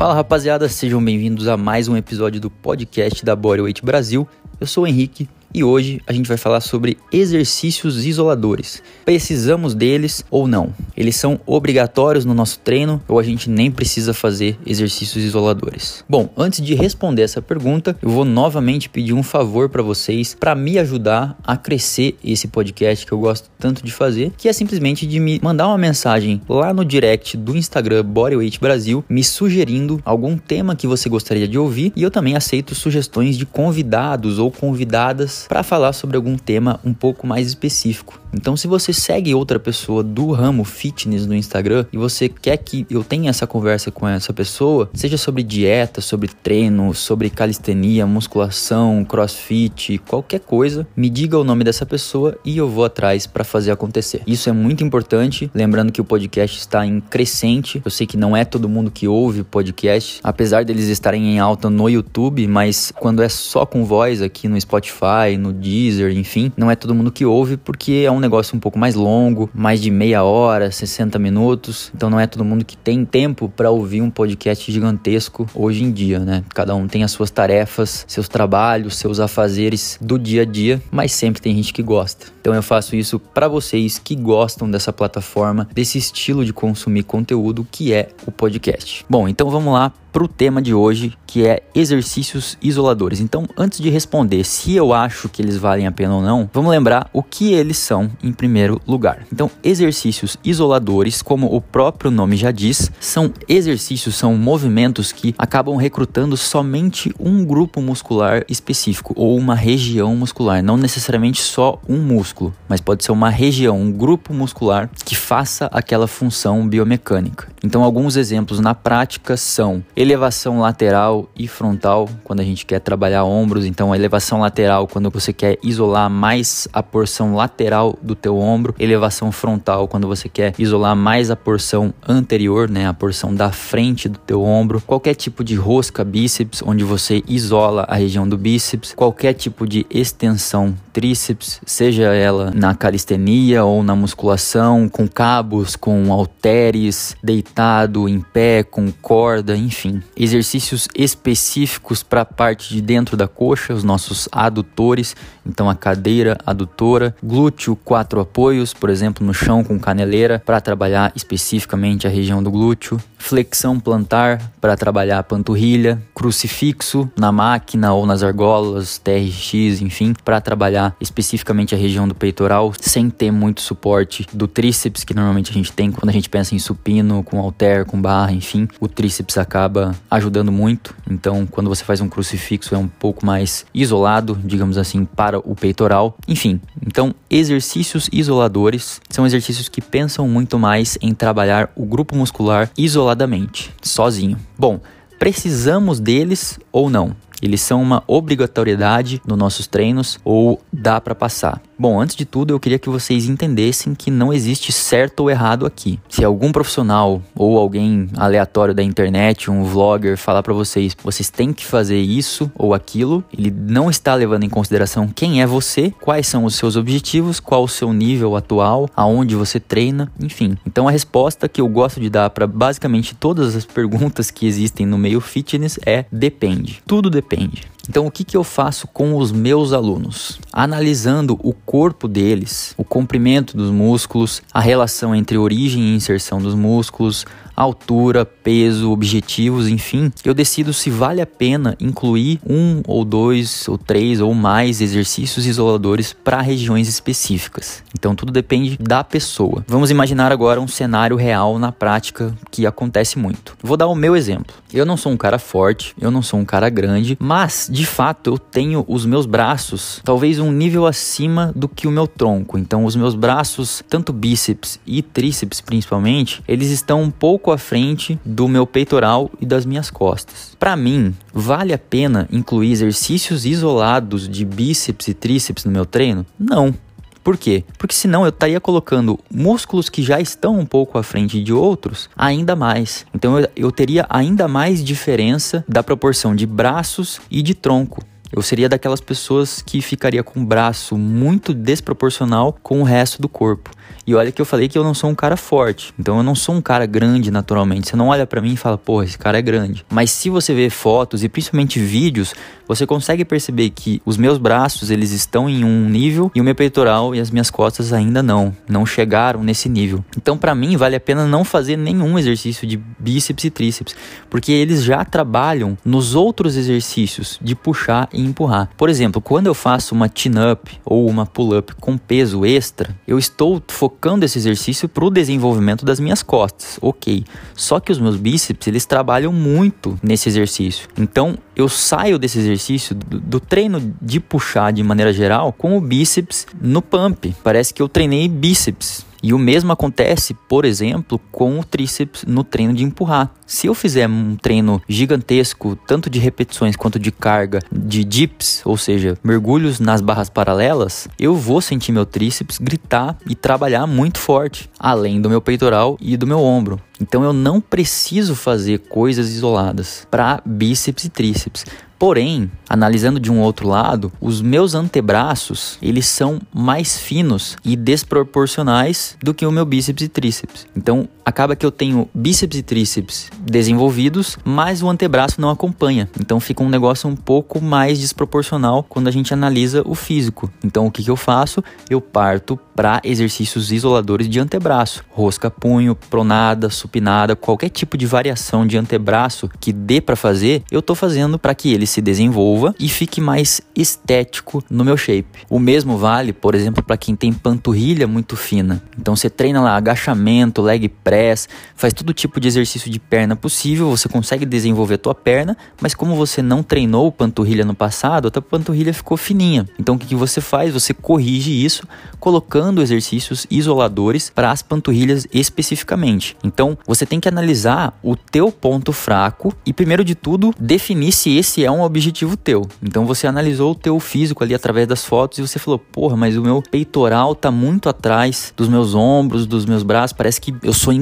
Fala rapaziada, sejam bem-vindos a mais um episódio do podcast da Bodyweight Brasil. Eu sou o Henrique e hoje a gente vai falar sobre exercícios isoladores. Precisamos deles ou não? Eles são obrigatórios no nosso treino ou a gente nem precisa fazer exercícios isoladores? Bom, antes de responder essa pergunta, eu vou novamente pedir um favor para vocês para me ajudar a crescer esse podcast que eu gosto tanto de fazer, que é simplesmente de me mandar uma mensagem lá no direct do Instagram Bodyweight Brasil, me sugerindo algum tema que você gostaria de ouvir e eu também aceito sugestões de convidados ou convidadas para falar sobre algum tema um pouco mais específico. Então, se você segue outra pessoa do ramo fitness no Instagram e você quer que eu tenha essa conversa com essa pessoa, seja sobre dieta, sobre treino, sobre calistenia, musculação, crossfit, qualquer coisa, me diga o nome dessa pessoa e eu vou atrás para fazer acontecer. Isso é muito importante, lembrando que o podcast está em crescente. Eu sei que não é todo mundo que ouve podcast, apesar deles estarem em alta no YouTube, mas quando é só com voz aqui no Spotify, Spotify, no Deezer, enfim, não é todo mundo que ouve porque é um negócio um pouco mais longo, mais de meia hora, 60 minutos. Então não é todo mundo que tem tempo para ouvir um podcast gigantesco hoje em dia, né? Cada um tem as suas tarefas, seus trabalhos, seus afazeres do dia a dia, mas sempre tem gente que gosta. Então eu faço isso para vocês que gostam dessa plataforma, desse estilo de consumir conteúdo que é o podcast. Bom, então vamos lá para o tema de hoje, que é exercícios isoladores. Então, antes de responder se eu acho que eles valem a pena ou não, vamos lembrar o que eles são em primeiro lugar. Então, exercícios isoladores, como o próprio nome já diz, são exercícios, são movimentos que acabam recrutando somente um grupo muscular específico ou uma região muscular, não necessariamente só um músculo, mas pode ser uma região, um grupo muscular que faça aquela função biomecânica. Então, alguns exemplos na prática são elevação lateral e frontal, quando a gente quer trabalhar ombros. Então, elevação lateral, quando você quer isolar mais a porção lateral do teu ombro. Elevação frontal, quando você quer isolar mais a porção anterior, né, a porção da frente do teu ombro. Qualquer tipo de rosca bíceps, onde você isola a região do bíceps. Qualquer tipo de extensão tríceps, seja ela na calistenia ou na musculação, com cabos, com halteres, deitado, em pé, com corda, enfim. Exercícios específicos para a parte de dentro da coxa, os nossos adutores, então a cadeira adutora, glúteo, quatro apoios, por exemplo, no chão com caneleira, para trabalhar especificamente a região do glúteo, flexão plantar para trabalhar a panturrilha, crucifixo na máquina ou nas argolas, TRX, enfim, para trabalhar especificamente a região do peitoral, sem ter muito suporte do tríceps, que normalmente a gente tem quando a gente pensa em supino, com halter, com barra, enfim, o tríceps acaba ajudando muito. Então, quando você faz um crucifixo, é um pouco mais isolado, digamos assim, para o peitoral. Enfim, então exercícios isoladores são exercícios que pensam muito mais em trabalhar o grupo muscular isoladamente, sozinho. Bom, precisamos deles ou não? Eles são uma obrigatoriedade nos nossos treinos ou dá para passar? Bom, antes de tudo, eu queria que vocês entendessem que não existe certo ou errado aqui. Se algum profissional ou alguém aleatório da internet, um vlogger, falar para vocês, vocês têm que fazer isso ou aquilo, ele não está levando em consideração quem é você, quais são os seus objetivos, qual o seu nível atual, aonde você treina, enfim. Então a resposta que eu gosto de dar para basicamente todas as perguntas que existem no meio fitness é depende. Tudo depende. Então, o que, que eu faço com os meus alunos? Analisando o corpo deles, o comprimento dos músculos, a relação entre origem e inserção dos músculos, altura, peso, objetivos, enfim, eu decido se vale a pena incluir um ou dois ou três ou mais exercícios isoladores para regiões específicas. Então tudo depende da pessoa. Vamos imaginar agora um cenário real na prática que acontece muito. Vou dar o meu exemplo. Eu não sou um cara forte, eu não sou um cara grande, mas de fato eu tenho os meus braços talvez um nível acima do que o meu tronco. Então os meus braços, tanto bíceps e tríceps principalmente, eles estão um pouco à frente do meu peitoral e das minhas costas. Para mim, vale a pena incluir exercícios isolados de bíceps e tríceps no meu treino? Não. Por quê? Porque senão eu estaria colocando músculos que já estão um pouco à frente de outros ainda mais. Então eu, eu teria ainda mais diferença da proporção de braços e de tronco. Eu seria daquelas pessoas que ficaria com o braço muito desproporcional com o resto do corpo. E olha que eu falei que eu não sou um cara forte. Então eu não sou um cara grande naturalmente. Você não olha para mim e fala, porra, esse cara é grande. Mas se você vê fotos e principalmente vídeos, você consegue perceber que os meus braços eles estão em um nível e o meu peitoral e as minhas costas ainda não, não chegaram nesse nível. Então para mim vale a pena não fazer nenhum exercício de bíceps e tríceps, porque eles já trabalham nos outros exercícios de puxar e empurrar. Por exemplo, quando eu faço uma chin-up ou uma pull-up com peso extra, eu estou focando esse exercício para o desenvolvimento das minhas costas, ok. Só que os meus bíceps eles trabalham muito nesse exercício. Então eu saio desse exercício do, do, treino de puxar de maneira geral com o bíceps no pump. Parece que eu treinei bíceps e o mesmo acontece, por exemplo, com o tríceps no treino de empurrar. Se eu fizer um treino gigantesco, tanto de repetições quanto de carga, de dips, ou seja, mergulhos nas barras paralelas, eu vou sentir meu tríceps gritar e trabalhar muito forte, além do meu peitoral e do meu ombro. Então eu não preciso fazer coisas isoladas para bíceps e tríceps. Porém, analisando de um outro lado, os meus antebraços, eles são mais finos e desproporcionais do que o meu bíceps e tríceps. Então, acaba que eu tenho bíceps e tríceps desenvolvidos, mas o antebraço não acompanha. Então, fica um negócio um pouco mais desproporcional quando a gente analisa o físico. Então, o que, que eu faço? Eu parto para exercícios isoladores de antebraço, rosca punho, pronada, supinada, qualquer tipo de variação de antebraço que dê para fazer, eu tô fazendo para que eles se desenvolva e fique mais estético no meu shape. O mesmo vale, por exemplo, para quem tem panturrilha muito fina. Então você treina lá agachamento, leg press, faz todo tipo de exercício de perna possível, você consegue desenvolver a tua perna, mas como você não treinou panturrilha no passado, a tua panturrilha ficou fininha. Então o que, que você faz? Você corrige isso colocando exercícios isoladores para as panturrilhas especificamente. Então você tem que analisar o teu ponto fraco e primeiro de tudo definir se esse é um objetivo teu. Então você analisou o teu físico ali através das fotos e você falou: "Porra, mas o meu peitoral tá muito atrás dos meus ombros, dos meus braços, parece que eu sou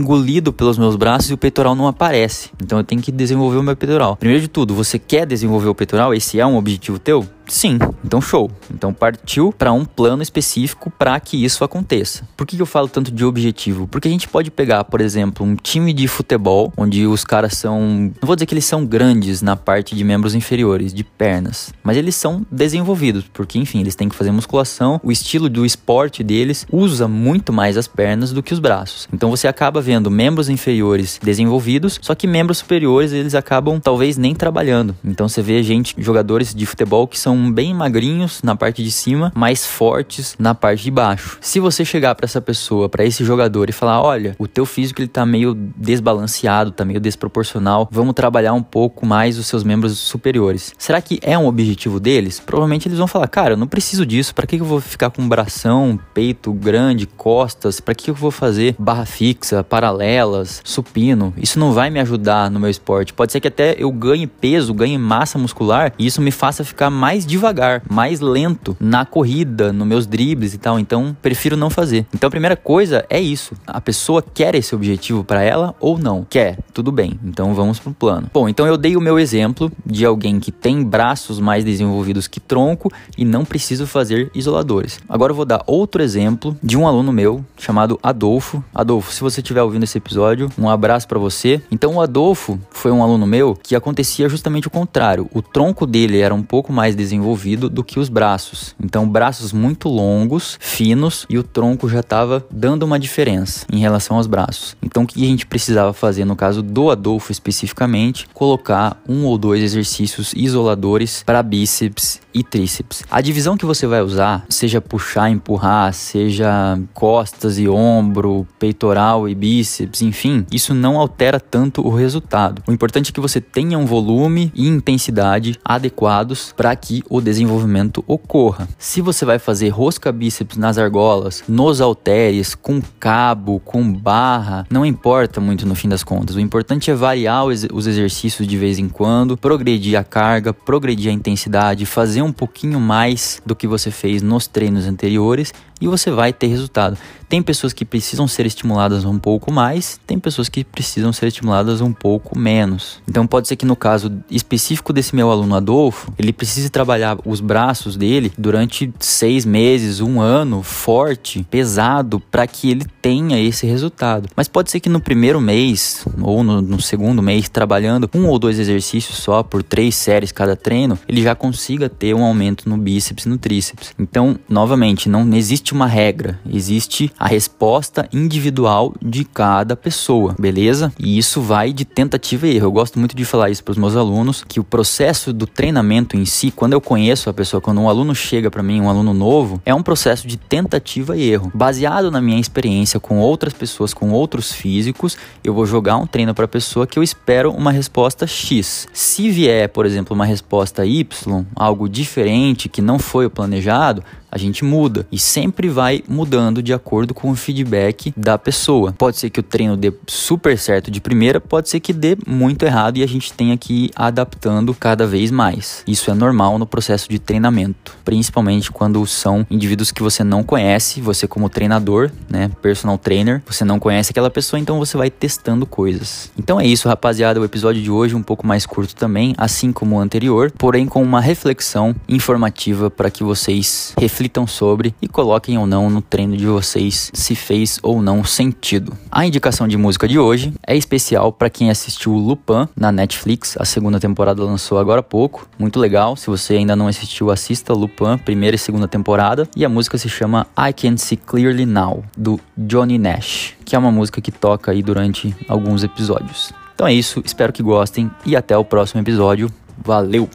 pelos meus braços e o peitoral não aparece. Então eu tenho que desenvolver o meu peitoral. Primeiro de tudo, você quer desenvolver o peitoral? Esse é um objetivo teu? Sim, então show. Então partiu para um plano específico para que isso aconteça. Por que eu falo tanto de objetivo? Porque a gente pode pegar, por exemplo, um time de futebol onde os caras são, não vou dizer que eles são grandes na parte de membros inferiores, de pernas, mas eles são desenvolvidos, porque enfim, eles têm que fazer musculação, o estilo do esporte deles usa muito mais as pernas do que os braços. Então você acaba vendo membros inferiores desenvolvidos, só que membros superiores eles acabam talvez nem trabalhando. Então você vê gente, jogadores de futebol que são bem magrinhos na parte de cima, mais fortes na parte de baixo. Se você chegar para essa pessoa, para esse jogador e falar, olha, o teu físico ele tá meio desbalanceado, tá meio desproporcional, vamos trabalhar um pouco mais os seus membros superiores. Será que é um objetivo deles? Provavelmente eles vão falar, cara, eu não preciso disso, para que eu vou ficar com bração, peito grande, costas, para que eu vou fazer barra fixa, paralelas, supino? Isso não vai me ajudar no meu esporte. Pode ser que até eu ganhe peso, ganhe massa muscular e isso me faça ficar mais devagar, mais lento na corrida, nos meus dribles e tal. Então, prefiro não fazer. Então, a primeira coisa é isso. A pessoa quer esse objetivo para ela ou não? Quer, tudo bem. Então, vamos pro plano. Bom, então eu dei o meu exemplo de alguém que tem braços mais desenvolvidos que tronco e não preciso fazer isoladores. Agora eu vou dar outro exemplo de um aluno meu chamado Adolfo. Adolfo, se você estiver ouvindo esse episódio, um abraço para você. Então, o Adolfo foi um aluno meu que acontecia justamente o contrário. O tronco dele era um pouco mais desenvolvido desenvolvido do que os braços. Então, braços muito longos, finos e o tronco já estava dando uma diferença em relação aos braços. Então, o que a gente precisava fazer no caso do Adolfo especificamente? Colocar um ou dois exercícios isoladores para bíceps e tríceps. A divisão que você vai usar, seja puxar, empurrar, seja costas e ombro, peitoral e bíceps, enfim, isso não altera tanto o resultado. O importante é que você tenha um volume e intensidade adequados para que o desenvolvimento ocorra. Se você vai fazer rosca bíceps nas argolas, nos halteres, com cabo, com barra, não importa muito no fim das contas. O importante é variar os exercícios de vez em quando, progredir a carga, progredir a intensidade, fazer um pouquinho mais do que você fez nos treinos anteriores e você vai ter resultado. Tem pessoas que precisam ser estimuladas um pouco mais, tem pessoas que precisam ser estimuladas um pouco menos. Então pode ser que no caso específico desse meu aluno Adolfo, ele precise trabalhar os braços dele durante seis meses, um ano, forte, pesado, para que ele tenha esse resultado. Mas pode ser que no primeiro mês ou no, no segundo mês, trabalhando um ou dois exercícios só por três séries cada treino, ele já consiga ter um aumento no bíceps e no tríceps. Então, novamente, não existe uma regra, existe a resposta individual de cada pessoa, beleza? E isso vai de tentativa e erro. Eu gosto muito de falar isso para os meus alunos, que o processo do treinamento em si, quando eu conheço a pessoa, quando um aluno chega para mim, um aluno novo, é um processo de tentativa e erro. Baseado na minha experiência com outras pessoas, com outros físicos, eu vou jogar um treino para a pessoa que eu espero uma resposta X. Se vier, por exemplo, uma resposta Y, algo diferente que não foi o planejado, a gente muda e sempre vai mudando de acordo com o feedback da pessoa. Pode ser que o treino dê super certo de primeira, pode ser que dê muito errado e a gente tenha que ir adaptando cada vez mais. Isso é normal no processo de treinamento, principalmente quando são indivíduos que você não conhece, você como treinador, né, personal trainer, você não conhece aquela pessoa, então você vai testando coisas. Então é isso, rapaziada, o episódio de hoje um pouco mais curto também, assim como o anterior, porém com uma reflexão informativa para que vocês reflitam reflitam sobre e coloquem ou não no treino de vocês se fez ou não sentido. A indicação de música de hoje é especial para quem assistiu Lupin na Netflix, a segunda temporada lançou agora há pouco, muito legal. Se você ainda não assistiu, assista Lupin, primeira e segunda temporada, e a música se chama I Can See Clearly Now, do Johnny Nash, que é uma música que toca aí durante alguns episódios. Então é isso, espero que gostem e até o próximo episódio. Valeu!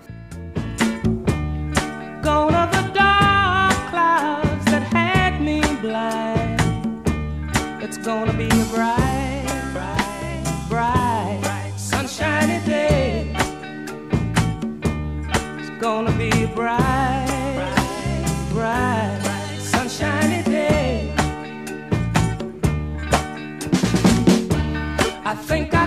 sem cair.